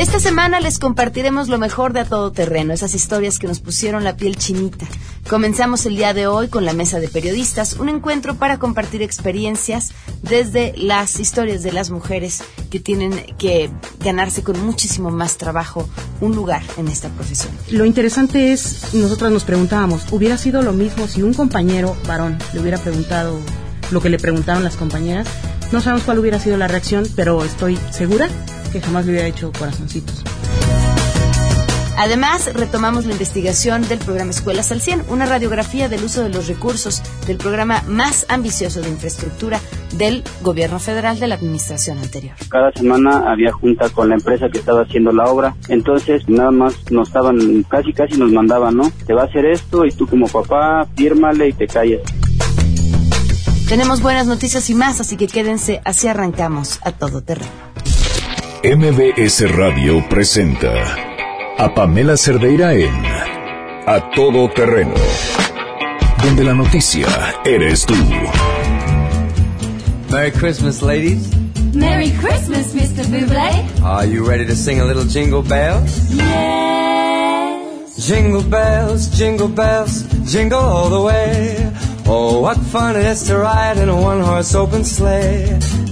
Esta semana les compartiremos lo mejor de A Todo Terreno, esas historias que nos pusieron la piel chinita. Comenzamos el día de hoy con la mesa de periodistas, un encuentro para compartir experiencias desde las historias de las mujeres que tienen que ganarse con muchísimo más trabajo un lugar en esta profesión. Lo interesante es, nosotras nos preguntábamos, ¿hubiera sido lo mismo si un compañero varón le hubiera preguntado lo que le preguntaron las compañeras? No sabemos cuál hubiera sido la reacción, pero estoy segura que jamás le hubiera hecho corazoncitos. Además, retomamos la investigación del programa Escuelas al 100, una radiografía del uso de los recursos del programa más ambicioso de infraestructura del gobierno federal de la administración anterior. Cada semana había junta con la empresa que estaba haciendo la obra, entonces nada más nos estaban, casi casi nos mandaban, ¿no? Te va a hacer esto y tú como papá, fírmale y te callas. Tenemos buenas noticias y más, así que quédense, así arrancamos a todo terreno. MBS Radio presenta a Pamela Cerdeira en A Todo Terreno, donde la noticia eres tú. Merry Christmas, ladies. Merry Christmas, Mr. Buble. Are you ready to sing a little jingle bells? Yes. Jingle bells, jingle bells, jingle all the way. Oh, what fun it is to ride in a one horse open sleigh.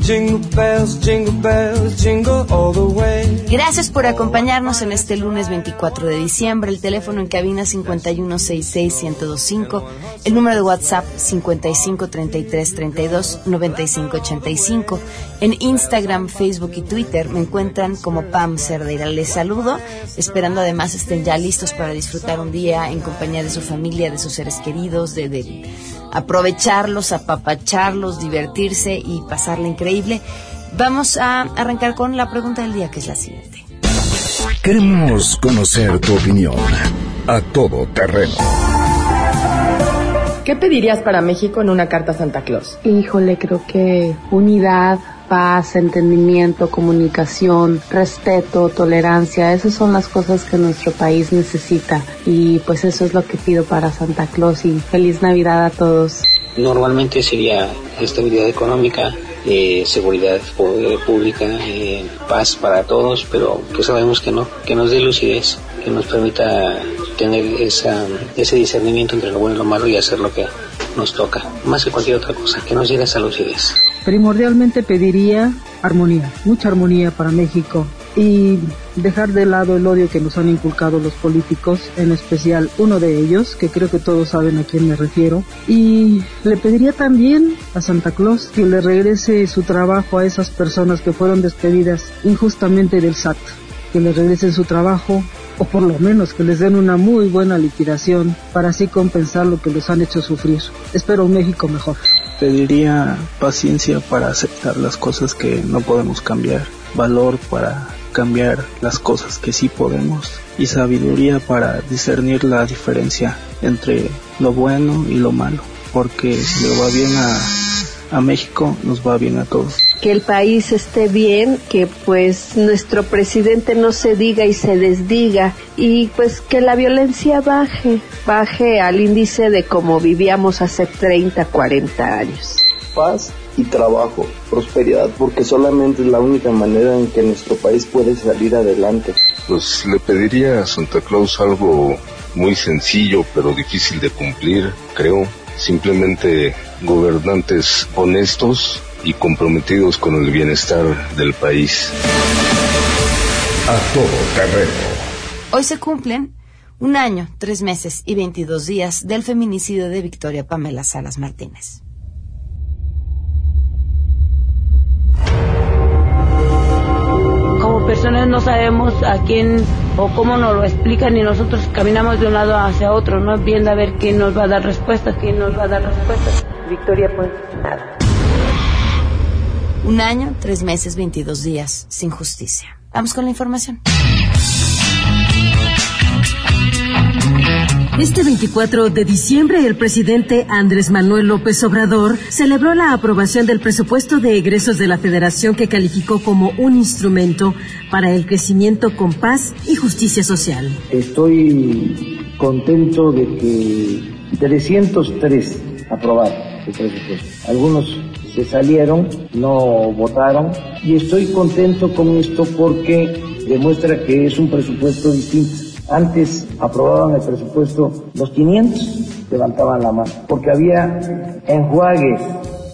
Gracias por acompañarnos en este lunes 24 de diciembre. El teléfono en cabina 5166-1025. El número de WhatsApp 5533329585. En Instagram, Facebook y Twitter me encuentran como Pam Cerdeira. Les saludo, esperando además estén ya listos para disfrutar un día en compañía de su familia, de sus seres queridos, de, de aprovecharlos, apapacharlos, divertirse y pasarla increíble. Vamos a arrancar con la pregunta del día, que es la siguiente. Queremos conocer tu opinión. A Todo Terreno. ¿Qué pedirías para México en una carta a Santa Claus? Híjole, creo que unidad, paz, entendimiento, comunicación, respeto, tolerancia, esas son las cosas que nuestro país necesita y pues eso es lo que pido para Santa Claus y feliz Navidad a todos. Normalmente sería estabilidad económica, eh, seguridad pública, eh, paz para todos, pero que sabemos que no, que nos dé lucidez, que nos permita tener esa, ese discernimiento entre lo bueno y lo malo y hacer lo que nos toca, más que cualquier otra cosa, que nos llegue esa lucidez. Primordialmente pediría armonía, mucha armonía para México y dejar de lado el odio que nos han inculcado los políticos, en especial uno de ellos, que creo que todos saben a quién me refiero. Y le pediría también a Santa Claus que le regrese su trabajo a esas personas que fueron despedidas injustamente del SAT, que le regresen su trabajo o por lo menos que les den una muy buena liquidación para así compensar lo que los han hecho sufrir. Espero un México mejor. Pediría paciencia para aceptar las cosas que no podemos cambiar, valor para cambiar las cosas que sí podemos y sabiduría para discernir la diferencia entre lo bueno y lo malo, porque le va bien a, a México, nos va bien a todos. que el país esté bien, que pues nuestro presidente no se diga y se desdiga y pues que la violencia baje, baje al índice de como vivíamos hace 30, 40 años. Paz y trabajo, prosperidad, porque solamente es la única manera en que nuestro país puede salir adelante. Pues le pediría a Santa Claus algo muy sencillo pero difícil de cumplir, creo. Simplemente gobernantes honestos y comprometidos con el bienestar del país. A Todo Terreno. Hoy se cumplen un año, tres meses y 22 días del feminicidio de Victoria Pamela Salas Martínez. Personas no sabemos a quién o cómo nos lo explican y nosotros caminamos de un lado hacia otro, ¿no? Viendo a ver quién nos va a dar respuestas, quién nos va a dar respuestas. Victoria, pues nada. Un año, tres meses, 22 días sin justicia. Vamos con la información. Este 24 de diciembre, el presidente Andrés Manuel López Obrador celebró la aprobación del presupuesto de egresos de la Federación que calificó como un instrumento para el crecimiento con paz y justicia social. Estoy contento de que 303 aprobaron el presupuesto. Algunos se salieron, no votaron y estoy contento con esto porque demuestra que es un presupuesto distinto antes aprobaban el presupuesto los 500, levantaban la mano, porque había enjuagues,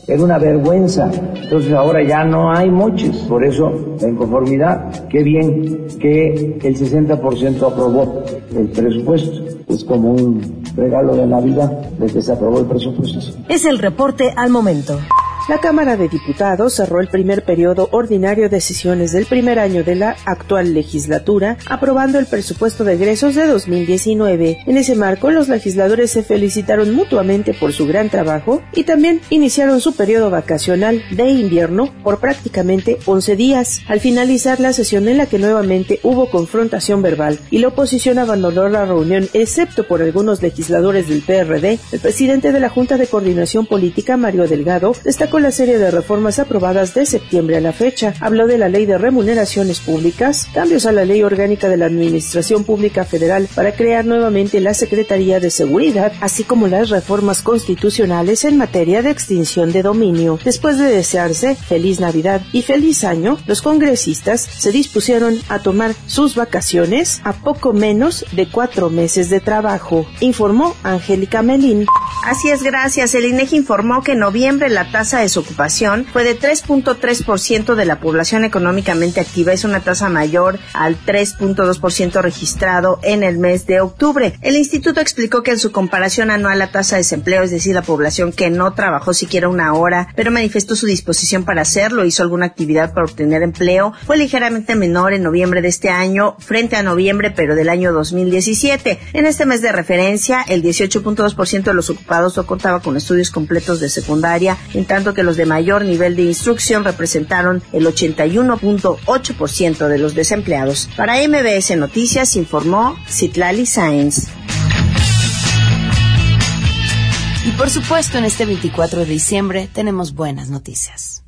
era una vergüenza. Entonces ahora ya no hay moches, por eso la inconformidad. Qué bien que el 60% aprobó el presupuesto. Es como un regalo de Navidad desde que se aprobó el presupuesto. Es el reporte al momento. La Cámara de Diputados cerró el primer periodo ordinario de sesiones del primer año de la actual legislatura, aprobando el presupuesto de egresos de 2019. En ese marco, los legisladores se felicitaron mutuamente por su gran trabajo y también iniciaron su periodo vacacional de invierno por prácticamente 11 días. Al finalizar la sesión en la que nuevamente hubo confrontación verbal y la oposición abandonó la reunión excepto por algunos legisladores del PRD, el presidente de la Junta de Coordinación Política, Mario Delgado, destacó con la serie de reformas aprobadas de septiembre a la fecha. Habló de la Ley de Remuneraciones Públicas, cambios a la Ley Orgánica de la Administración Pública Federal para crear nuevamente la Secretaría de Seguridad, así como las reformas constitucionales en materia de extinción de dominio. Después de desearse feliz Navidad y feliz año, los congresistas se dispusieron a tomar sus vacaciones a poco menos de cuatro meses de trabajo, informó Angélica Melín. Así es, gracias. El INEGI informó que en noviembre la tasa de desocupación fue de 3.3% de la población económicamente activa. Es una tasa mayor al 3.2% registrado en el mes de octubre. El instituto explicó que en su comparación anual la tasa de desempleo, es decir, la población que no trabajó siquiera una hora, pero manifestó su disposición para hacerlo, hizo alguna actividad para obtener empleo, fue ligeramente menor en noviembre de este año frente a noviembre, pero del año 2017. En este mes de referencia, el 18.2% de los ocupados no contaba con estudios completos de secundaria, en tanto que los de mayor nivel de instrucción representaron el 81.8% de los desempleados. Para MBS Noticias informó Citlali Sáenz. Y por supuesto, en este 24 de diciembre tenemos buenas noticias.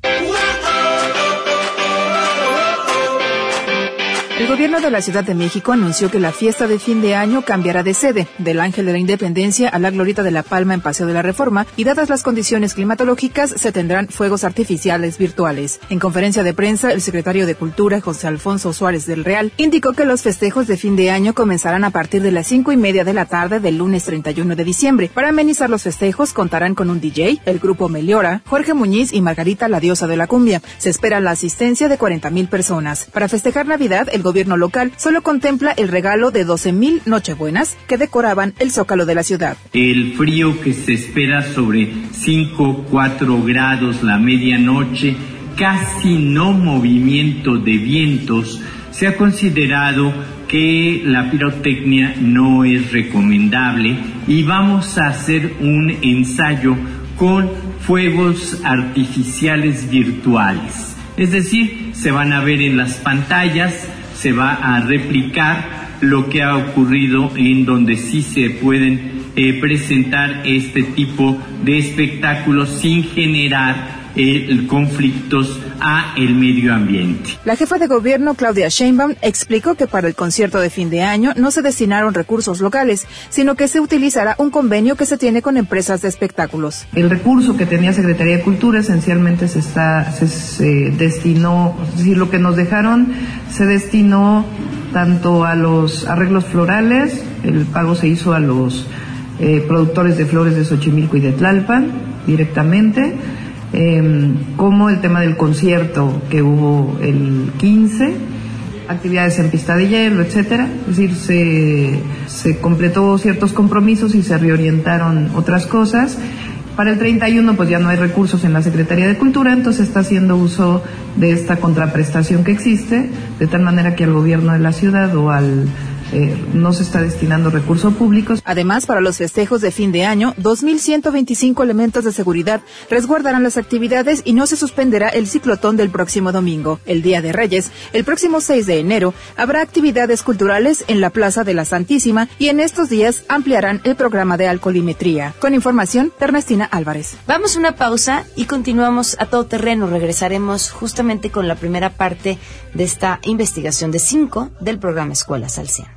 El gobierno de la Ciudad de México anunció que la fiesta de fin de año cambiará de sede, del Ángel de la Independencia a la Glorita de la Palma en Paseo de la Reforma, y dadas las condiciones climatológicas, se tendrán fuegos artificiales virtuales. En conferencia de prensa, el secretario de Cultura, José Alfonso Suárez del Real, indicó que los festejos de fin de año comenzarán a partir de las cinco y media de la tarde del lunes 31 de diciembre. Para amenizar los festejos, contarán con un DJ, el grupo Meliora, Jorge Muñiz y Margarita, la diosa de la cumbia. Se espera la asistencia de 40 mil personas. Para festejar Navidad, el gobierno local solo contempla el regalo de 12.000 Nochebuenas que decoraban el zócalo de la ciudad. El frío que se espera sobre 5, 4 grados la medianoche, casi no movimiento de vientos, se ha considerado que la pirotecnia no es recomendable y vamos a hacer un ensayo con fuegos artificiales virtuales. Es decir, se van a ver en las pantallas se va a replicar lo que ha ocurrido en donde sí se pueden eh, presentar este tipo de espectáculos sin generar eh, conflictos a el medio ambiente. La jefa de gobierno Claudia Sheinbaum explicó que para el concierto de fin de año no se destinaron recursos locales, sino que se utilizará un convenio que se tiene con empresas de espectáculos. El recurso que tenía Secretaría de Cultura esencialmente se está se, destinó, es decir, lo que nos dejaron se destinó tanto a los arreglos florales, el pago se hizo a los eh, productores de flores de Xochimilco y de Tlalpan directamente Em, como el tema del concierto que hubo el 15, actividades en pista de hielo, etcétera. Es decir, se, se completó ciertos compromisos y se reorientaron otras cosas. Para el 31 pues ya no hay recursos en la Secretaría de Cultura, entonces está haciendo uso de esta contraprestación que existe, de tal manera que al gobierno de la ciudad o al eh, no se está destinando recursos públicos. Además, para los festejos de fin de año, 2.125 elementos de seguridad resguardarán las actividades y no se suspenderá el ciclotón del próximo domingo. El Día de Reyes, el próximo 6 de enero, habrá actividades culturales en la Plaza de la Santísima y en estos días ampliarán el programa de alcoholimetría. Con información, Ernestina Álvarez. Vamos a una pausa y continuamos a todo terreno. Regresaremos justamente con la primera parte de esta investigación de 5 del programa Escuelas al 100.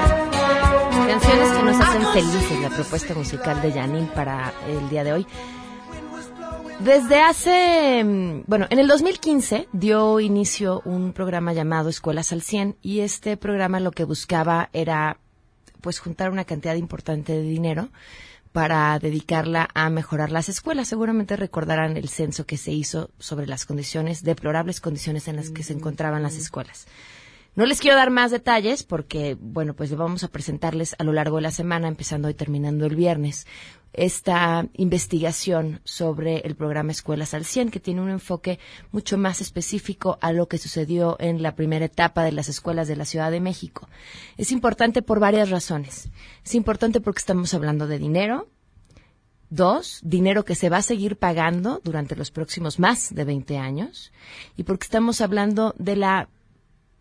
Hacen felices, la propuesta musical de Janine para el día de hoy. Desde hace, mm, bueno, en el 2015 dio inicio un programa llamado Escuelas al 100 y este programa lo que buscaba era pues juntar una cantidad importante de dinero para dedicarla a mejorar las escuelas. Seguramente recordarán el censo que se hizo sobre las condiciones, deplorables condiciones en las que se encontraban las escuelas. No les quiero dar más detalles porque, bueno, pues vamos a presentarles a lo largo de la semana, empezando y terminando el viernes, esta investigación sobre el programa Escuelas al 100, que tiene un enfoque mucho más específico a lo que sucedió en la primera etapa de las escuelas de la Ciudad de México. Es importante por varias razones. Es importante porque estamos hablando de dinero, Dos, dinero que se va a seguir pagando durante los próximos más de 20 años. Y porque estamos hablando de la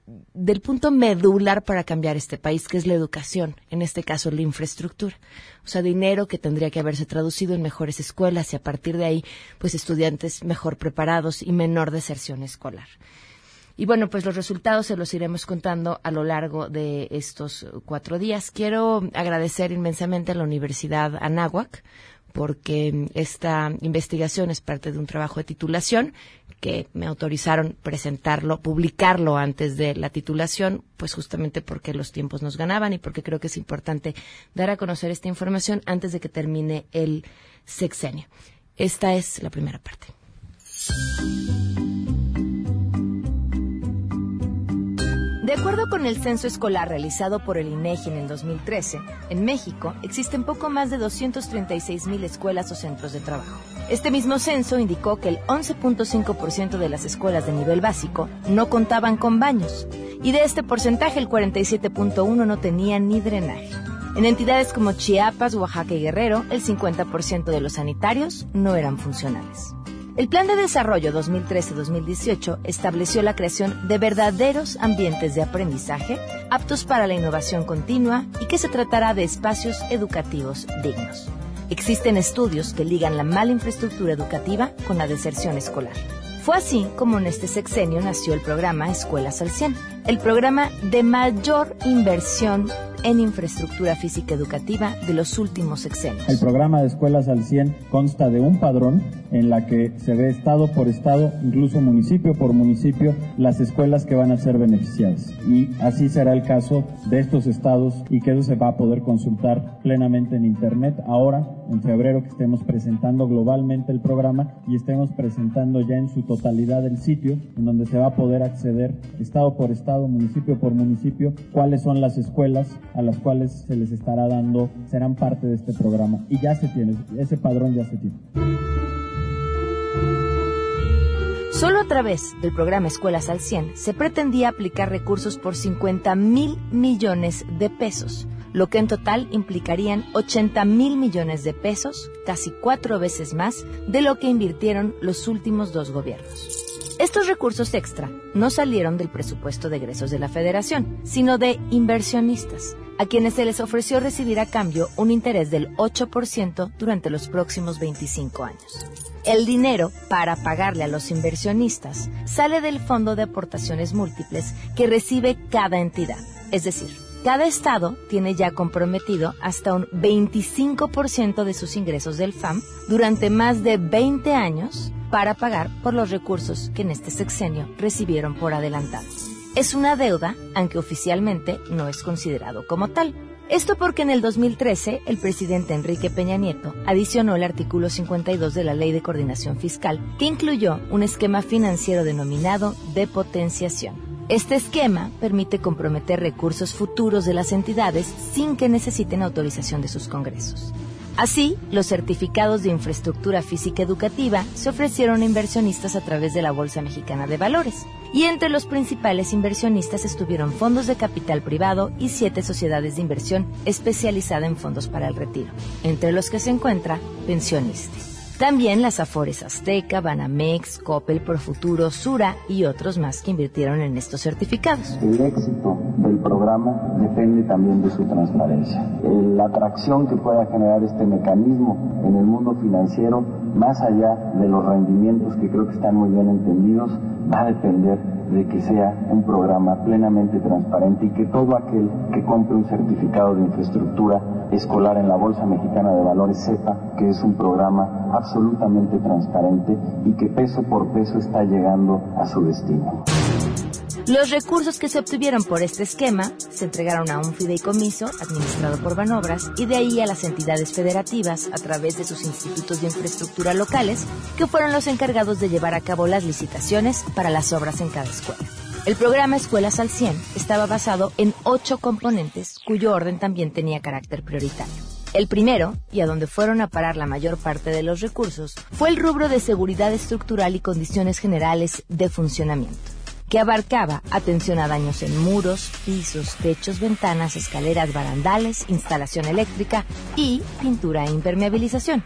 del punto medular para cambiar este país, que es la educación, en este caso la infraestructura. O sea, dinero que tendría que haberse traducido en mejores escuelas y a partir de ahí, pues estudiantes mejor preparados y menor deserción escolar. Y bueno, pues los resultados se los iremos contando a lo largo de estos cuatro días. Quiero agradecer inmensamente a la Universidad Anáhuac porque esta investigación es parte de un trabajo de titulación que me autorizaron presentarlo, publicarlo antes de la titulación, pues justamente porque los tiempos nos ganaban y porque creo que es importante dar a conocer esta información antes de que termine el sexenio. Esta es la primera parte. De acuerdo con el censo escolar realizado por el INEGI en el 2013, en México existen poco más de 236 mil escuelas o centros de trabajo. Este mismo censo indicó que el 11.5% de las escuelas de nivel básico no contaban con baños y de este porcentaje el 47.1 no tenía ni drenaje. En entidades como Chiapas, Oaxaca y Guerrero, el 50% de los sanitarios no eran funcionales. El Plan de Desarrollo 2013-2018 estableció la creación de verdaderos ambientes de aprendizaje aptos para la innovación continua y que se tratará de espacios educativos dignos. Existen estudios que ligan la mala infraestructura educativa con la deserción escolar. Fue así como en este sexenio nació el programa Escuelas al 100, el programa de mayor inversión en infraestructura física educativa de los últimos sexenios. El programa de Escuelas al 100 consta de un padrón en la que se ve estado por estado, incluso municipio por municipio, las escuelas que van a ser beneficiadas. Y así será el caso de estos estados y que eso se va a poder consultar plenamente en Internet ahora, en febrero, que estemos presentando globalmente el programa y estemos presentando ya en su totalidad el sitio en donde se va a poder acceder estado por estado, municipio por municipio, cuáles son las escuelas a las cuales se les estará dando, serán parte de este programa. Y ya se tiene, ese padrón ya se tiene. Solo a través del programa Escuelas al 100 se pretendía aplicar recursos por 50 mil millones de pesos, lo que en total implicarían 80 mil millones de pesos, casi cuatro veces más de lo que invirtieron los últimos dos gobiernos. Estos recursos extra no salieron del presupuesto de egresos de la Federación, sino de inversionistas, a quienes se les ofreció recibir a cambio un interés del 8% durante los próximos 25 años. El dinero para pagarle a los inversionistas sale del Fondo de Aportaciones Múltiples que recibe cada entidad, es decir, cada estado tiene ya comprometido hasta un 25% de sus ingresos del FAM durante más de 20 años para pagar por los recursos que en este sexenio recibieron por adelantado. Es una deuda, aunque oficialmente no es considerado como tal. Esto porque en el 2013 el presidente Enrique Peña Nieto adicionó el artículo 52 de la Ley de Coordinación Fiscal, que incluyó un esquema financiero denominado de potenciación. Este esquema permite comprometer recursos futuros de las entidades sin que necesiten autorización de sus congresos. Así, los certificados de infraestructura física educativa se ofrecieron a inversionistas a través de la Bolsa Mexicana de Valores, y entre los principales inversionistas estuvieron fondos de capital privado y siete sociedades de inversión especializada en fondos para el retiro, entre los que se encuentra Pensionistas. También las Afores Azteca, Banamex, Coppel, Profuturo, Sura y otros más que invirtieron en estos certificados. El éxito del programa depende también de su transparencia. La atracción que pueda generar este mecanismo en el mundo financiero, más allá de los rendimientos que creo que están muy bien entendidos, va a depender de que sea un programa plenamente transparente y que todo aquel que compre un certificado de infraestructura escolar en la Bolsa Mexicana de Valores sepa que es un programa absolutamente transparente y que peso por peso está llegando a su destino. Los recursos que se obtuvieron por este esquema se entregaron a un fideicomiso administrado por Banobras y de ahí a las entidades federativas a través de sus institutos de infraestructura locales, que fueron los encargados de llevar a cabo las licitaciones para las obras en cada escuela. El programa Escuelas al 100 estaba basado en ocho componentes cuyo orden también tenía carácter prioritario. El primero, y a donde fueron a parar la mayor parte de los recursos, fue el rubro de seguridad estructural y condiciones generales de funcionamiento que abarcaba atención a daños en muros, pisos, techos, ventanas, escaleras, barandales, instalación eléctrica y pintura e impermeabilización.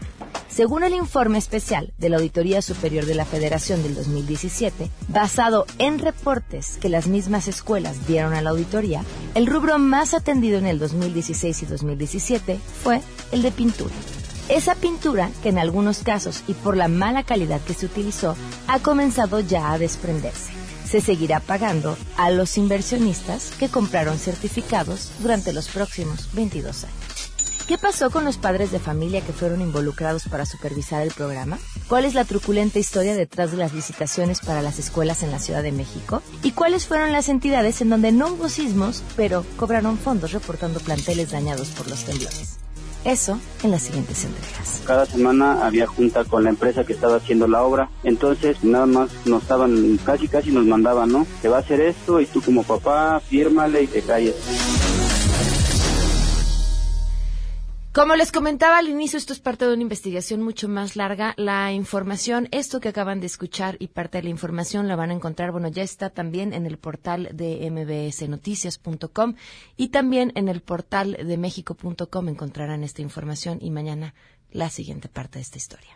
Según el informe especial de la Auditoría Superior de la Federación del 2017, basado en reportes que las mismas escuelas dieron a la auditoría, el rubro más atendido en el 2016 y 2017 fue el de pintura. Esa pintura, que en algunos casos y por la mala calidad que se utilizó, ha comenzado ya a desprenderse se seguirá pagando a los inversionistas que compraron certificados durante los próximos 22 años. ¿Qué pasó con los padres de familia que fueron involucrados para supervisar el programa? ¿Cuál es la truculenta historia detrás de las licitaciones para las escuelas en la Ciudad de México? ¿Y cuáles fueron las entidades en donde no hubo sismos, pero cobraron fondos reportando planteles dañados por los temblores? Eso en las siguientes entregas. Cada semana había junta con la empresa que estaba haciendo la obra, entonces nada más nos estaban, casi casi nos mandaban, ¿no? Te va a hacer esto y tú como papá, fírmale y te calles. Como les comentaba al inicio, esto es parte de una investigación mucho más larga. La información, esto que acaban de escuchar y parte de la información la van a encontrar, bueno, ya está también en el portal de mbsnoticias.com y también en el portal de mexico.com encontrarán esta información y mañana la siguiente parte de esta historia.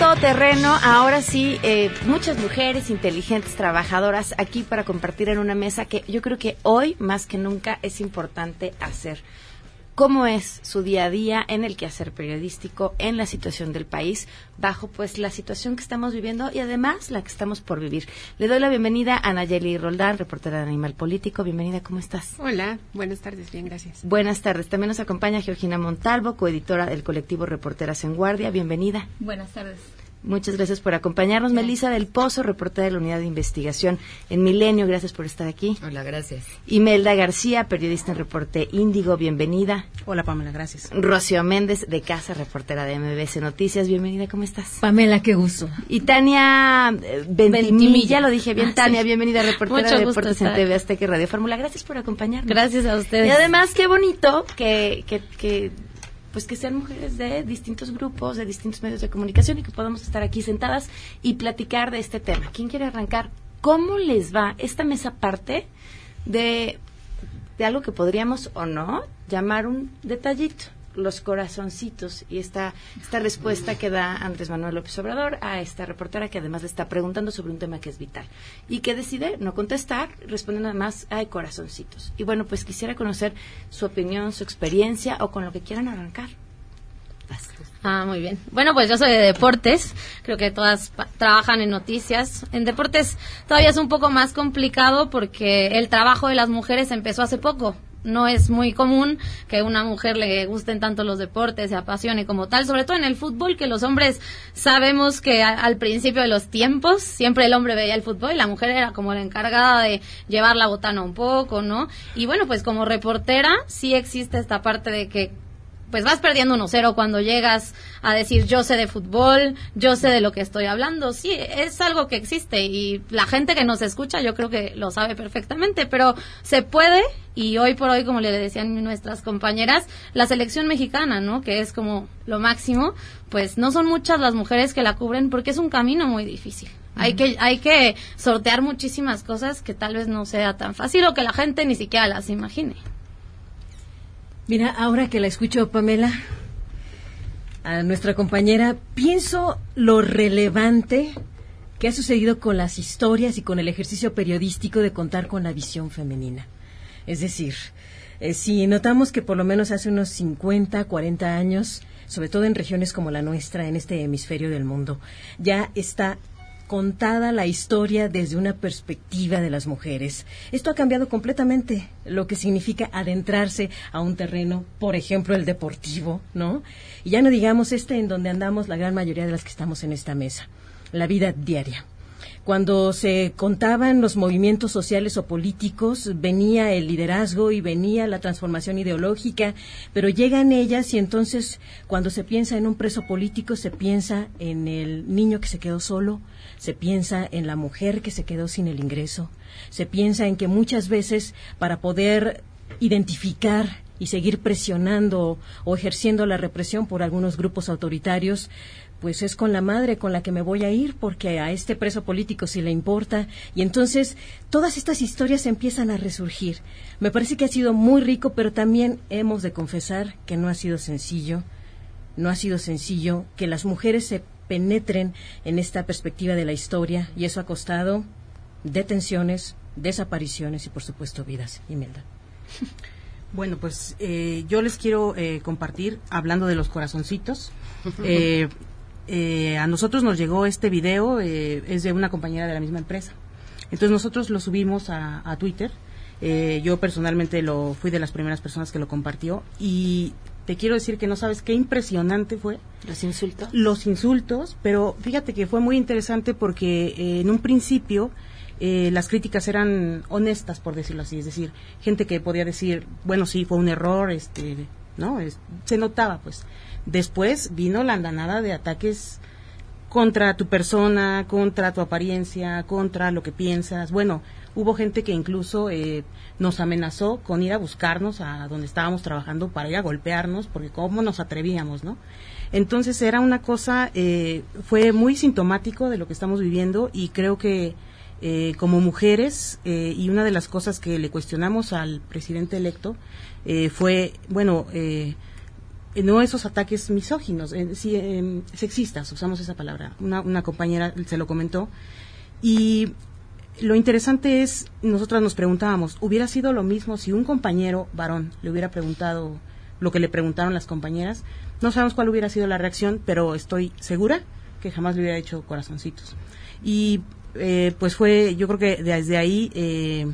Todo terreno. Ahora sí, eh, muchas mujeres inteligentes, trabajadoras, aquí para compartir en una mesa que yo creo que hoy más que nunca es importante hacer cómo es su día a día en el quehacer periodístico, en la situación del país, bajo pues la situación que estamos viviendo y además la que estamos por vivir. Le doy la bienvenida a Nayeli Roldán, reportera de Animal Político. Bienvenida, ¿cómo estás? Hola, buenas tardes, bien, gracias. Buenas tardes. También nos acompaña Georgina Montalvo, coeditora del colectivo Reporteras en Guardia. Bienvenida. Buenas tardes. Muchas gracias por acompañarnos. Melisa del Pozo, reportera de la Unidad de Investigación en Milenio. Gracias por estar aquí. Hola, gracias. Imelda García, periodista en Reporte Índigo. Bienvenida. Hola, Pamela, gracias. Rocío Méndez, de Casa, reportera de MBC Noticias. Bienvenida, ¿cómo estás? Pamela, qué gusto. Y Tania eh, Ventimilla, lo dije bien. Ah, Tania, bienvenida, reportera de Deportes en TV Azteca y Radio Fórmula. Gracias por acompañarnos. Gracias a ustedes. Y además, qué bonito que, que, que pues que sean mujeres de distintos grupos, de distintos medios de comunicación y que podamos estar aquí sentadas y platicar de este tema. ¿Quién quiere arrancar? ¿Cómo les va esta mesa parte de, de algo que podríamos o no llamar un detallito? Los corazoncitos y esta, esta respuesta que da Andrés Manuel López Obrador a esta reportera que además le está preguntando sobre un tema que es vital y que decide no contestar, respondiendo además, hay corazoncitos. Y bueno, pues quisiera conocer su opinión, su experiencia o con lo que quieran arrancar. Ah, muy bien. Bueno, pues yo soy de deportes. Creo que todas trabajan en noticias. En deportes todavía es un poco más complicado porque el trabajo de las mujeres empezó hace poco. No es muy común que una mujer le gusten tanto los deportes, se apasione como tal, sobre todo en el fútbol, que los hombres sabemos que al principio de los tiempos siempre el hombre veía el fútbol y la mujer era como la encargada de llevar la botana un poco, ¿no? Y bueno, pues como reportera sí existe esta parte de que pues vas perdiendo 1-0 cuando llegas a decir yo sé de fútbol, yo sé de lo que estoy hablando. Sí, es algo que existe y la gente que nos escucha yo creo que lo sabe perfectamente, pero se puede y hoy por hoy, como le decían nuestras compañeras, la selección mexicana, ¿no? Que es como lo máximo, pues no son muchas las mujeres que la cubren porque es un camino muy difícil. Hay que, hay que sortear muchísimas cosas que tal vez no sea tan fácil o que la gente ni siquiera las imagine. Mira, ahora que la escucho, Pamela, a nuestra compañera, pienso lo relevante que ha sucedido con las historias y con el ejercicio periodístico de contar con la visión femenina. Es decir, eh, si notamos que por lo menos hace unos 50, 40 años, sobre todo en regiones como la nuestra, en este hemisferio del mundo, ya está contada la historia desde una perspectiva de las mujeres. Esto ha cambiado completamente lo que significa adentrarse a un terreno, por ejemplo, el deportivo, ¿no? Y ya no digamos este en donde andamos la gran mayoría de las que estamos en esta mesa, la vida diaria. Cuando se contaban los movimientos sociales o políticos, venía el liderazgo y venía la transformación ideológica, pero llegan ellas y entonces cuando se piensa en un preso político se piensa en el niño que se quedó solo, se piensa en la mujer que se quedó sin el ingreso, se piensa en que muchas veces para poder identificar y seguir presionando o ejerciendo la represión por algunos grupos autoritarios, pues es con la madre con la que me voy a ir porque a este preso político sí le importa. Y entonces todas estas historias empiezan a resurgir. Me parece que ha sido muy rico, pero también hemos de confesar que no ha sido sencillo. No ha sido sencillo que las mujeres se penetren en esta perspectiva de la historia y eso ha costado detenciones, desapariciones y por supuesto vidas. Imelda. Bueno, pues eh, yo les quiero eh, compartir, hablando de los corazoncitos, eh, a nosotros nos llegó este video, es de una compañera de la misma empresa. Entonces nosotros lo subimos a, a Twitter. yo personalmente lo fui de las primeras personas que lo compartió y te quiero decir que no sabes qué impresionante fue. Los insultos. Los insultos, pero fíjate que fue muy interesante porque eh, en un principio eh, las críticas eran honestas, por decirlo así, es decir, gente que podía decir, bueno, sí, fue un error, este, ¿no? se notaba, pues. Después vino la andanada de ataques contra tu persona, contra tu apariencia, contra lo que piensas. Bueno, hubo gente que incluso eh, nos amenazó con ir a buscarnos a donde estábamos trabajando para ir a golpearnos, porque cómo nos atrevíamos, ¿no? Entonces era una cosa, eh, fue muy sintomático de lo que estamos viviendo y creo que eh, como mujeres, y una de las cosas que le cuestionamos al presidente electo fue, bueno, no esos ataques misóginos, sí, sexistas, usamos esa palabra. Una, una compañera se lo comentó. Y lo interesante es, nosotras nos preguntábamos, ¿hubiera sido lo mismo si un compañero varón le hubiera preguntado lo que le preguntaron las compañeras? No sabemos cuál hubiera sido la reacción, pero estoy segura que jamás le hubiera hecho corazoncitos. Y eh, pues fue, yo creo que desde ahí eh,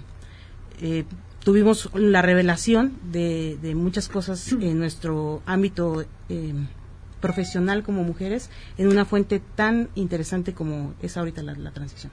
eh, tuvimos la revelación de, muchas cosas en nuestro ámbito profesional como mujeres en una fuente tan interesante como es ahorita la, transición.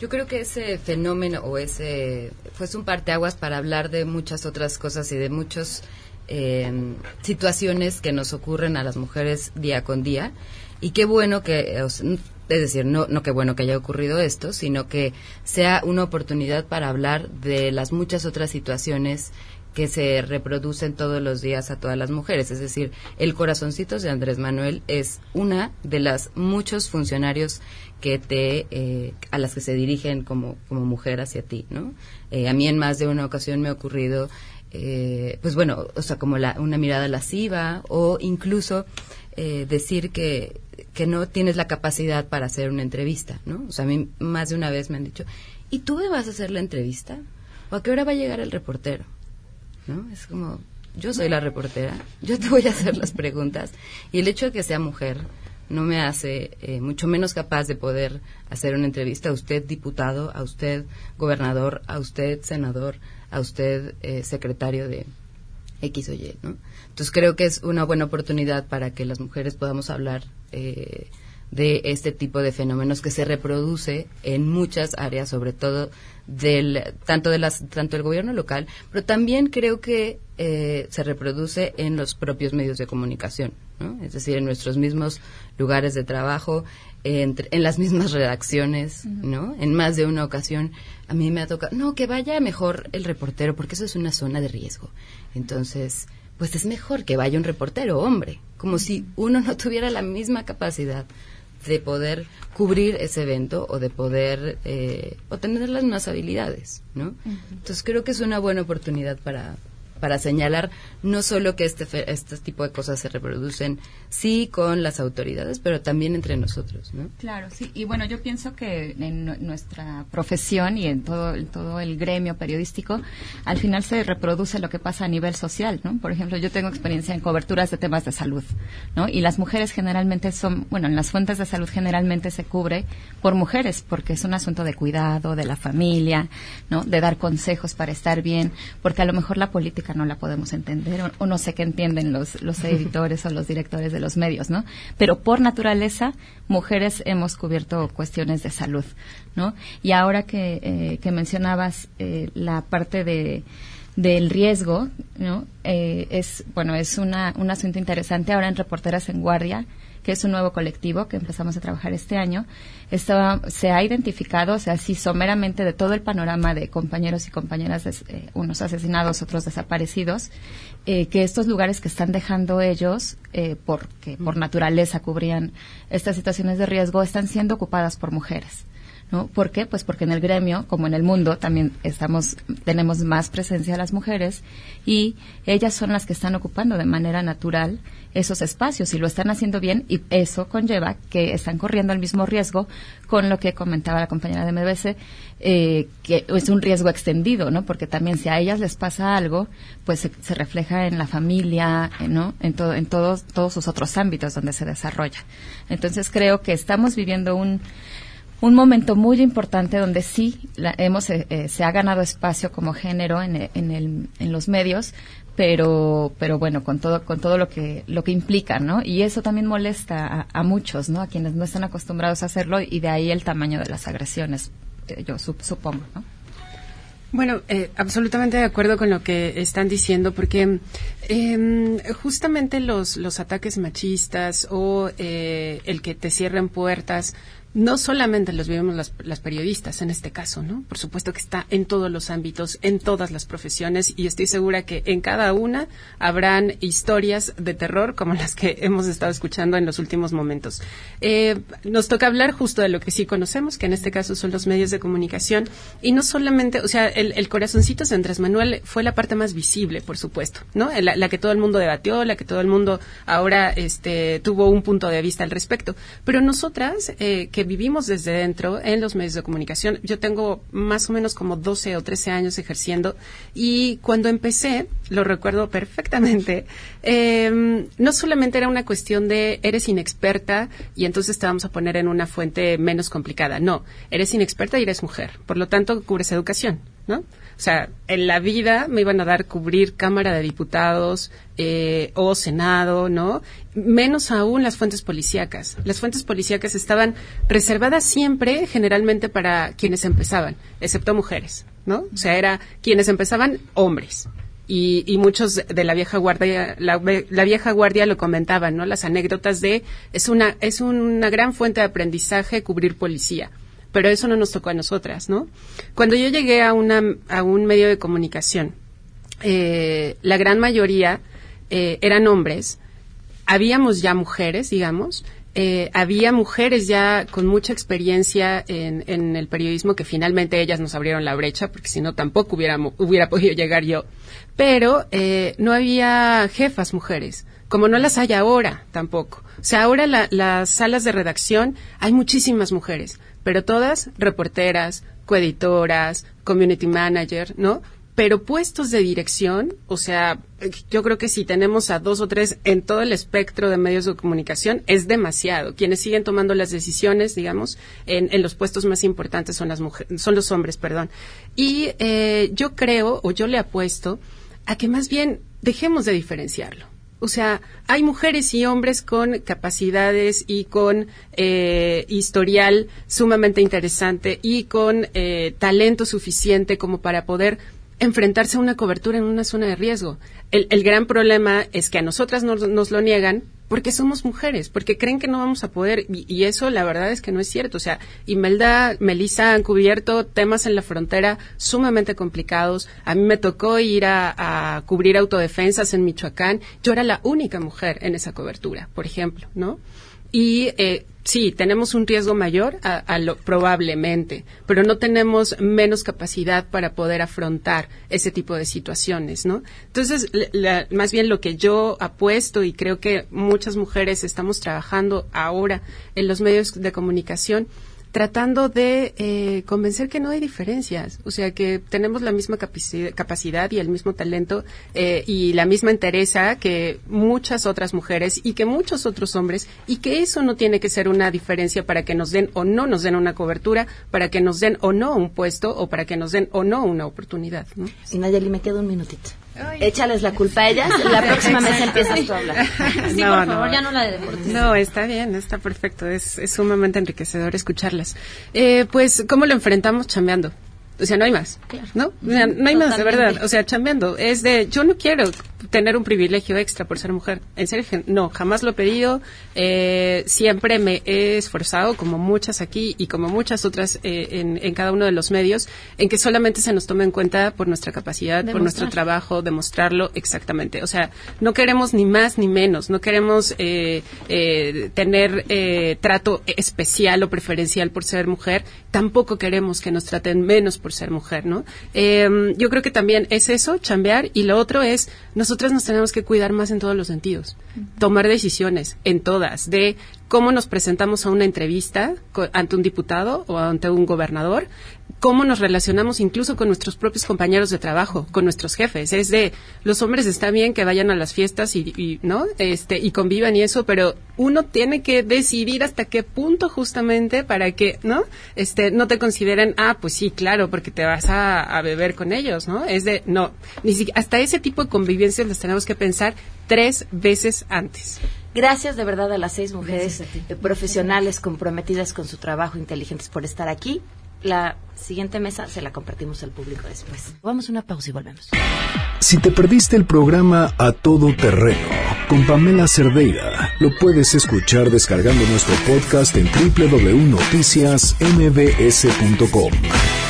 Yo creo que ese fenómeno o ese fue un parteaguas para hablar de muchas otras cosas y de muchas em, situaciones que nos ocurren a las mujeres día con día. Y qué bueno que, es decir, no, no qué bueno que haya ocurrido esto, sino que sea una oportunidad para hablar de las muchas otras situaciones que se reproducen todos los días a todas las mujeres. Es decir, el corazoncitos de Andrés Manuel es una de las muchos funcionarios que te eh, a las que se dirigen como, como mujer hacia ti, ¿no? Eh, a mí en más de una ocasión me ha ocurrido eh, pues bueno, o sea, como la, una mirada lasciva o incluso eh, decir que, que no tienes la capacidad para hacer una entrevista, ¿no? O sea, a mí más de una vez me han dicho, ¿y tú me vas a hacer la entrevista? ¿O a qué hora va a llegar el reportero? ¿No? Es como, yo soy la reportera, yo te voy a hacer las preguntas. Y el hecho de que sea mujer no me hace eh, mucho menos capaz de poder hacer una entrevista a usted diputado, a usted gobernador, a usted senador, a usted eh, secretario de X o Y, ¿no? Entonces creo que es una buena oportunidad para que las mujeres podamos hablar eh, de este tipo de fenómenos que se reproduce en muchas áreas, sobre todo del tanto de las tanto del gobierno local, pero también creo que eh, se reproduce en los propios medios de comunicación, ¿no? es decir, en nuestros mismos lugares de trabajo, en las mismas redacciones, ¿no? En más de una ocasión a mí me ha tocado, no, que vaya mejor el reportero, porque eso es una zona de riesgo. Entonces, pues es mejor que vaya un reportero, hombre, como si uno no tuviera la misma capacidad de poder cubrir ese evento o de poder eh, o tener las mismas habilidades, ¿no? Entonces creo que es una buena oportunidad para, para señalar no solo que este, este tipo de cosas se reproducen, sí con las autoridades, pero también entre nosotros, ¿no? Claro, sí. Y bueno, yo pienso que en nuestra profesión y en todo, todo el gremio periodístico, al final se reproduce lo que pasa a nivel social, ¿no? Por ejemplo, yo tengo experiencia en coberturas de temas de salud, ¿no? Y las mujeres generalmente son, bueno, en las fuentes de salud generalmente se cubre por mujeres, porque es un asunto de cuidado, de la familia, ¿no? De dar consejos para estar bien, porque a lo mejor la política no la podemos entender o, no sé qué entienden los, los editores o los directores de los medios, ¿no? Pero por naturaleza, mujeres hemos cubierto cuestiones de salud, ¿no? Y ahora que, eh, que mencionabas eh, la parte de del riesgo, ¿no? Eh, es bueno es una, un asunto interesante ahora en reporteras en guardia que es un nuevo colectivo que empezamos a trabajar este año, se ha identificado, o sea, así someramente de todo el panorama de compañeros y compañeras, eh, unos asesinados, otros desaparecidos, eh, que estos lugares que están dejando ellos, eh, porque por naturaleza cubrían estas situaciones de riesgo, están siendo ocupadas por mujeres. ¿No? ¿Por qué? Pues porque en el gremio, como en el mundo, también estamos, tenemos más presencia de las mujeres y ellas son las que están ocupando de manera natural esos espacios y lo están haciendo bien y eso conlleva que están corriendo el mismo riesgo con lo que comentaba la compañera de MBC, eh, que es un riesgo extendido, ¿no? Porque también si a ellas les pasa algo, pues se, refleja en la familia, eh, ¿no? En, todo, en todos, todos sus otros ámbitos donde se desarrolla. Entonces creo que estamos viviendo un un momento muy importante donde sí hemos eh, se ha ganado espacio como género en, en, el, en los medios pero pero bueno con todo con todo lo que lo que implica no y eso también molesta a, muchos no a quienes no están acostumbrados a hacerlo y de ahí el tamaño de las agresiones eh, yo supongo no bueno, eh, absolutamente de acuerdo con lo que están diciendo, porque em, justamente los, los ataques machistas o eh, el que te cierren puertas no solamente los vivimos las, periodistas en este caso, ¿no? Por supuesto que está en todos los ámbitos, en todas las profesiones y estoy segura que en cada una habrán historias de terror como las que hemos estado escuchando en los últimos momentos. Eh, nos toca hablar justo de lo que sí conocemos, que en este caso son los medios de comunicación y no solamente, o sea, el, corazoncito de Andrés Manuel fue la parte más visible, por supuesto, ¿no? La, la, que todo el mundo debatió, la que todo el mundo ahora este, tuvo un punto de vista al respecto. Pero nosotras, eh, que vivimos desde dentro en los medios de comunicación. Yo tengo más o menos como 12 o 13 años ejerciendo y cuando empecé, lo recuerdo perfectamente, em, no solamente era una cuestión de eres inexperta y entonces te vamos a poner en una fuente menos complicada. No, eres inexperta y eres mujer. Por lo tanto, cubres educación, ¿no? O sea, en la vida me iban a dar cubrir Cámara de Diputados eh, o Senado, ¿no? Menos aún las fuentes policíacas. Las fuentes policíacas estaban reservadas siempre, generalmente, para quienes empezaban, excepto mujeres, ¿no? O sea, era quienes empezaban hombres. Y, muchos de la vieja guardia la, vieja guardia lo comentaban no las anécdotas de es una es una gran fuente de aprendizaje cubrir policía pero eso no nos tocó a nosotras, ¿no? Cuando yo llegué a, una, un medio de comunicación, eh, la gran mayoría eh, eran hombres, habíamos ya mujeres, digamos, eh, había mujeres ya con mucha experiencia en, el periodismo que finalmente ellas nos abrieron la brecha, porque si no tampoco hubiera, hubiera podido llegar yo. Pero eh, no había jefas mujeres, como no las hay ahora tampoco. O sea, ahora la, las salas de redacción hay muchísimas mujeres, pero todas reporteras, coeditoras, community manager, ¿no? pero puestos de dirección, o sea, yo creo que si tenemos a dos o tres en todo el espectro de medios de comunicación, es demasiado. Quienes siguen tomando las decisiones, digamos, en, los puestos más importantes son las mujeres, son los hombres, perdón. Y eh, yo creo, o yo le apuesto, a que más bien dejemos de diferenciarlo. O sea, hay mujeres y hombres con capacidades y con eh, historial sumamente interesante y con eh, talento suficiente como para poder enfrentarse a una cobertura en una zona de riesgo. El, gran problema es que a nosotras nos, lo niegan porque somos mujeres, porque creen que no vamos a poder, y, eso la verdad es que no es cierto. O sea, Imelda, Melissa han cubierto temas en la frontera sumamente complicados. A mí me tocó ir a, a cubrir autodefensas en Michoacán. Yo era la única mujer en esa cobertura, por ejemplo, ¿no? Y eh, sí, tenemos un riesgo mayor a, lo, probablemente, pero no tenemos menos capacidad para poder afrontar ese tipo de situaciones, ¿no? Entonces, más bien lo que yo apuesto y creo que muchas mujeres estamos trabajando ahora en los medios de comunicación tratando de eh, convencer que no hay diferencias, o sea, que tenemos la misma capacidad y el mismo talento eh, y la misma entereza que muchas otras mujeres y que muchos otros hombres y que eso no tiene que ser una diferencia para que nos den o no nos den una cobertura, para que nos den o no un puesto o para que nos den o no una oportunidad. ¿no? Y Nayeli, me queda un minutito. Échales la culpa a ellas. La próxima vez empiezas tú a hablar. Sí, por favor, ya no la de deportes. No, está bien, está perfecto. Es, es sumamente enriquecedor escucharlas. Eh, pues, ¿cómo lo enfrentamos chambeando? O sea, no hay más. ¿No? no hay más, de verdad. O sea, chambeando. Es de, yo no quiero tener un privilegio extra por ser mujer. En serio, no, jamás lo he pedido. Eh, siempre me he esforzado, como muchas aquí y como muchas otras eh, en, en, cada uno de los medios, en que solamente se nos tome en cuenta por nuestra capacidad, por nuestro trabajo, demostrarlo exactamente. O sea, no queremos ni más ni menos. No queremos eh, eh tener eh, trato especial o preferencial por ser mujer. Tampoco queremos que nos traten menos por ser mujer, ¿no? Em, yo creo que también es eso, chambear, y lo otro es, nosotras nos tenemos que cuidar más en todos los sentidos, tomar decisiones en todas, de cómo nos presentamos a una entrevista ante un diputado o ante un gobernador, cómo nos relacionamos incluso con nuestros propios compañeros de trabajo, con nuestros jefes. Es de los hombres está bien que vayan a las fiestas y, no, este y convivan y eso, pero uno tiene que decidir hasta qué punto justamente para que no, este, no te consideren ah pues sí claro porque te vas a, beber con ellos, ¿no? Es de no, ni siquiera hasta ese tipo de convivencias las tenemos que pensar tres veces antes. Gracias de verdad a las seis mujeres profesionales comprometidas con su trabajo, inteligentes por estar aquí. La siguiente mesa se la compartimos al público después. Vamos a una pausa y volvemos. Si te perdiste el programa A Todo Terreno con Pamela Cerdeira, lo puedes escuchar descargando nuestro podcast en www.noticiasmbs.com.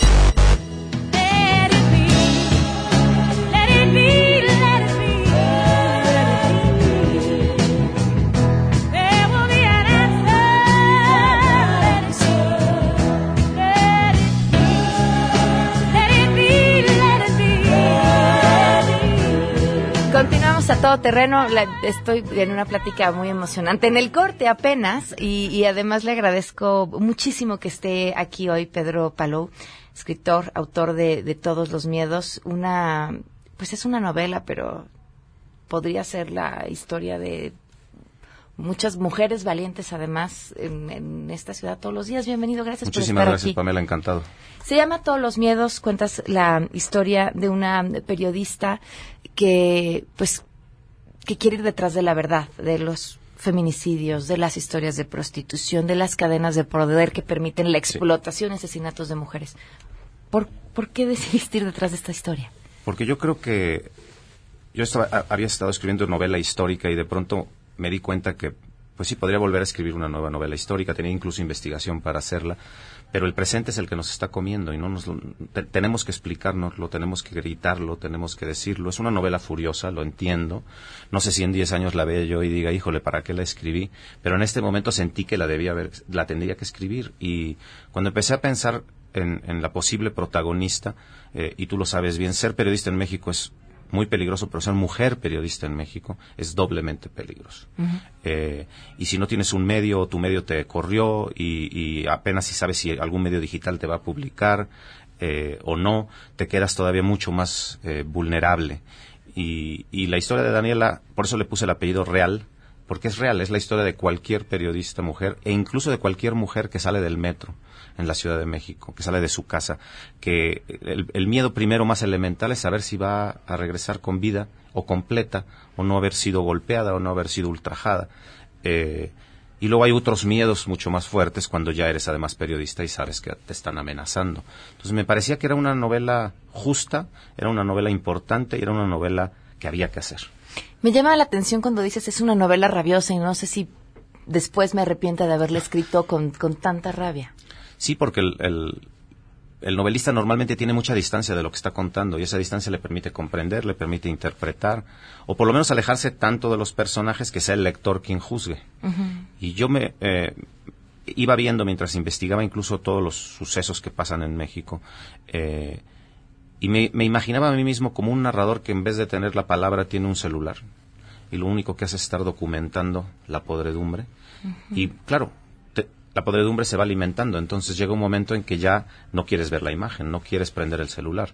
A todo terreno. estoy en una plática muy emocionante en el corte apenas y, además le agradezco muchísimo que esté aquí hoy Pedro Palou, escritor, autor de, de Todos los Miedos. Una, pues es una novela, pero podría ser la historia de muchas mujeres valientes además en, esta ciudad todos los días. Bienvenido, gracias por estar gracias, Pamela, encantado. Se llama Todos los miedos, cuentas la historia de una periodista que pues que quiere ir detrás de la verdad, de los feminicidios, de las historias de prostitución, de las cadenas de poder que permiten la explotación y asesinatos de mujeres. ¿Por, ¿Por qué decidiste ir detrás de esta historia? Porque yo creo que yo estaba, había estado escribiendo novela histórica y de pronto me di cuenta que pues sí, podría volver a escribir una nueva novela histórica, tenía incluso investigación para hacerla, pero el presente es el que nos está comiendo y no nos tenemos que explicarnoslo, tenemos que gritarlo, tenemos que decirlo. Es una novela furiosa, lo entiendo. No sé si en 10 años la vea yo y diga, híjole, ¿para qué la escribí? Pero en este momento sentí que la debía haber, la tendría que escribir y cuando empecé a pensar en, la posible protagonista, eh, y tú lo sabes bien, ser periodista en México es muy peligroso, pero ser mujer periodista en México es doblemente peligroso. Eh, y si no tienes un medio o tu medio te corrió y, apenas si sabes si algún medio digital te va a publicar eh, o no, te quedas todavía mucho más eh, vulnerable. Y, y la historia de Daniela, por eso le puse el apellido real, porque es real, es la historia de cualquier periodista mujer e incluso de cualquier mujer que sale del metro en la Ciudad de México, que sale de su casa, que el, miedo primero más elemental es saber si va a regresar con vida o completa, o no haber sido golpeada o no haber sido ultrajada. Eh, y luego hay otros miedos mucho más fuertes cuando ya eres además periodista y sabes que te están amenazando. Entonces me parecía que era una novela justa, era una novela importante y era una novela que había que hacer. Me llama la atención cuando dices es una novela rabiosa y no sé si después me arrepiento de haberla escrito con, con tanta rabia. Sí, porque el, el, novelista normalmente tiene mucha distancia de lo que está contando y esa distancia le permite comprender, le permite interpretar o por lo menos alejarse tanto de los personajes que sea el lector quien juzgue. Y yo me eh, iba viendo mientras investigaba incluso todos los sucesos que pasan en México. Eh, y me, imaginaba a mí mismo como un narrador que en vez de tener la palabra tiene un celular y lo único que hace es estar documentando la podredumbre. Y claro, la podredumbre se va alimentando, entonces llega un momento en que ya no quieres ver la imagen, no quieres prender el celular,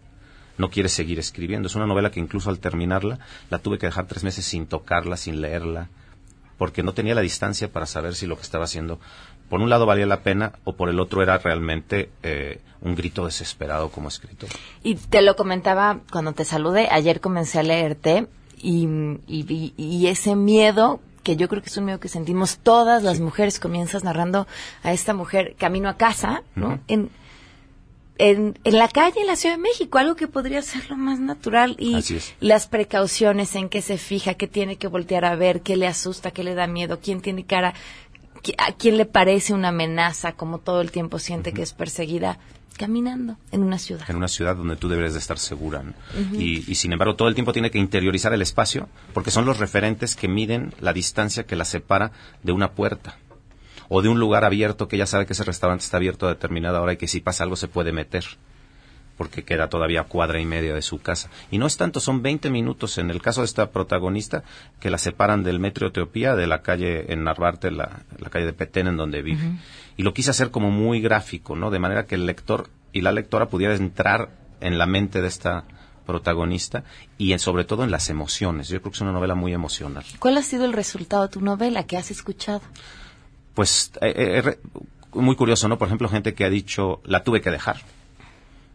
no quieres seguir escribiendo. Es una novela que incluso al terminarla la tuve que dejar tres meses sin tocarla, sin leerla, porque no tenía la distancia para saber si lo que estaba haciendo por un lado valía la pena o por el otro era realmente eh, un grito desesperado como escritor. Y te lo comentaba cuando te saludé, ayer comencé a leerte y, y, ese miedo que yo creo que es un miedo que sentimos todas las mujeres, comienzas narrando a esta mujer camino a casa, ¿no? en, en, en, la calle en la Ciudad de México, algo que podría ser lo más natural y las precauciones en que se fija, que tiene que voltear a ver, qué le asusta, qué le da miedo, quién tiene cara a quién le parece una amenaza, como todo el tiempo siente que es perseguida caminando en una ciudad. En una ciudad donde tú deberes de estar segura. y, sin embargo, todo el tiempo tiene que interiorizar el espacio, porque son los referentes que miden la distancia que la separa de una puerta o de un lugar abierto que ya sabe que ese restaurante está abierto a determinada hora y que si pasa algo se puede meter porque queda todavía cuadra y media de su casa. Y no es tanto, son 20 minutos en el caso de esta protagonista que la separan del metro Etiopía, de la calle en Narvarte, la, calle de Petén en donde vive. Y lo quise hacer como muy gráfico, ¿no? De manera que el lector y la lectora pudiera entrar en la mente de esta protagonista y sobre todo en las emociones. Yo creo que es una novela muy emocional. ¿Cuál ha sido el resultado de tu novela que has escuchado? Pues eh, eh, muy curioso, ¿no? Por ejemplo, gente que ha dicho, la tuve que dejar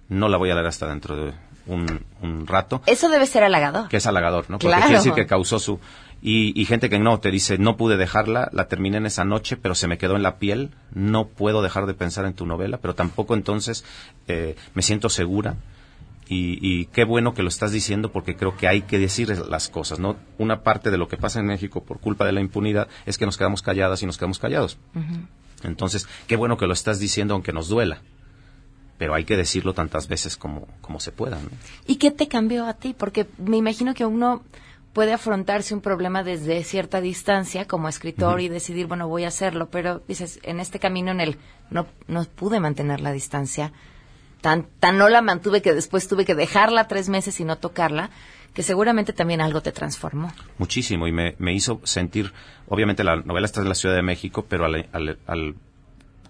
no la voy a leer hasta dentro de un, rato. Eso debe ser halagador. Que es halagador, ¿no? Porque quiere decir que causó su... Y, gente que no, te dice, no pude dejarla, la terminé en esa noche, pero se me quedó en la piel, no puedo dejar de pensar en tu novela, pero tampoco entonces eh, me siento segura. Y, y, qué bueno que lo estás diciendo porque creo que hay que decir las cosas, ¿no? Una parte de lo que pasa en México por culpa de la impunidad es que nos quedamos calladas y nos quedamos callados. Entonces, qué bueno que lo estás diciendo aunque nos duela pero hay que decirlo tantas veces como, como se pueda. ¿Y qué te cambió a ti? Porque me imagino que uno puede afrontarse un problema desde cierta distancia como escritor y decidir, bueno, voy a hacerlo, pero dices, en este camino en el no, no pude mantener la distancia, tan, tan no la mantuve que después tuve que dejarla tres meses y no tocarla, que seguramente también algo te transformó. Muchísimo y me, me hizo sentir, obviamente la novela está en la Ciudad de México, pero al, al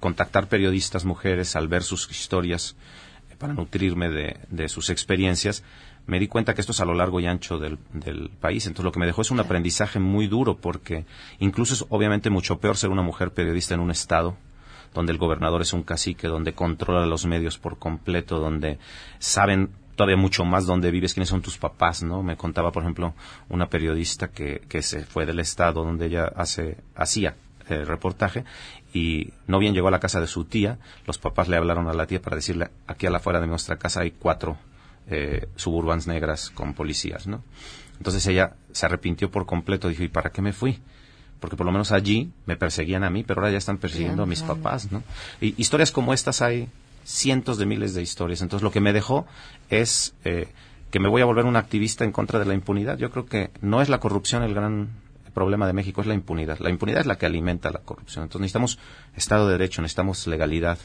contactar periodistas mujeres, al ver sus historias, eh, para nutrirme de, sus experiencias, me di cuenta que esto es a lo largo y ancho del, país. Entonces lo que me dejó es un aprendizaje muy duro porque incluso es obviamente mucho peor ser una mujer periodista en un estado donde el gobernador es un cacique, donde controla los medios por completo, donde saben todavía mucho más dónde vives, quiénes son tus papás, ¿no? Me contaba, por ejemplo, una periodista que, que se fue del estado donde ella hace, hacía el reportaje y no bien llegó a la casa de su tía, los papás le hablaron a la tía para decirle, aquí a la afuera de nuestra casa hay cuatro eh, suburbans negras con policías, ¿no? Entonces ella se arrepintió por completo, dijo, ¿y para qué me fui? porque por lo menos allí me perseguían a mí, pero ahora ya están persiguiendo a mis papás, ¿no? Y historias como estas hay cientos de miles de historias. Entonces lo que me dejó es eh, que me voy a volver un activista en contra de la impunidad. Yo creo que no es la corrupción el gran problema de México, es la impunidad. La impunidad es la que alimenta la corrupción. Entonces necesitamos Estado de Derecho, necesitamos legalidad,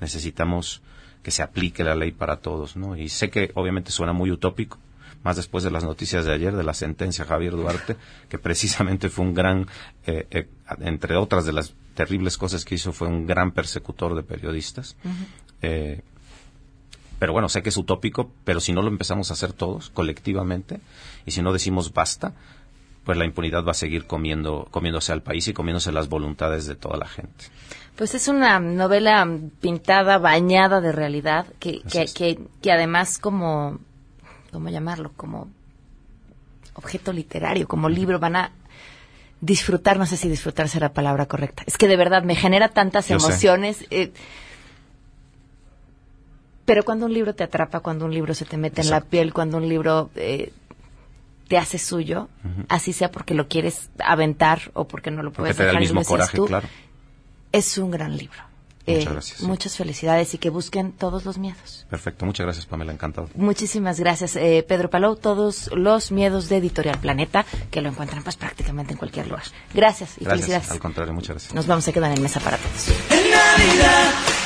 necesitamos que se aplique la ley para todos, ¿no? Y sé que obviamente suena muy utópico, más después de las noticias de ayer de la sentencia Javier Duarte, que precisamente fue un gran, eh, eh, entre otras de las terribles cosas que hizo, fue un gran persecutor de periodistas. Eh, pero bueno, sé que es utópico, pero si no lo empezamos a hacer todos, colectivamente, y si no decimos basta, pues la impunidad va a seguir comiendo, comiéndose al país y comiéndose las voluntades de toda la gente. Pues es una novela pintada, bañada de realidad, que, que, que además como ¿cómo llamarlo? Como objeto literario, como libro, van a disfrutar, no sé si disfrutar será la palabra correcta. Es que de verdad me genera tantas emociones. Eh, pero cuando un libro te atrapa, cuando un libro se te mete en la piel, cuando un libro eh, te hace suyo, así sea porque lo quieres aventar o porque no lo puedes porque dejar el mismo coraje, claro. es un gran libro. Muchas eh, gracias. Muchas felicidades y que busquen todos los miedos. Perfecto, muchas gracias Pamela, encantado. Muchísimas gracias eh, Pedro Palou, todos los miedos de Editorial Planeta, que lo encuentran pues prácticamente en cualquier lugar. Gracias y felicidades. Al contrario, muchas gracias. Nos vamos a quedar en mesa para todos. En Navidad.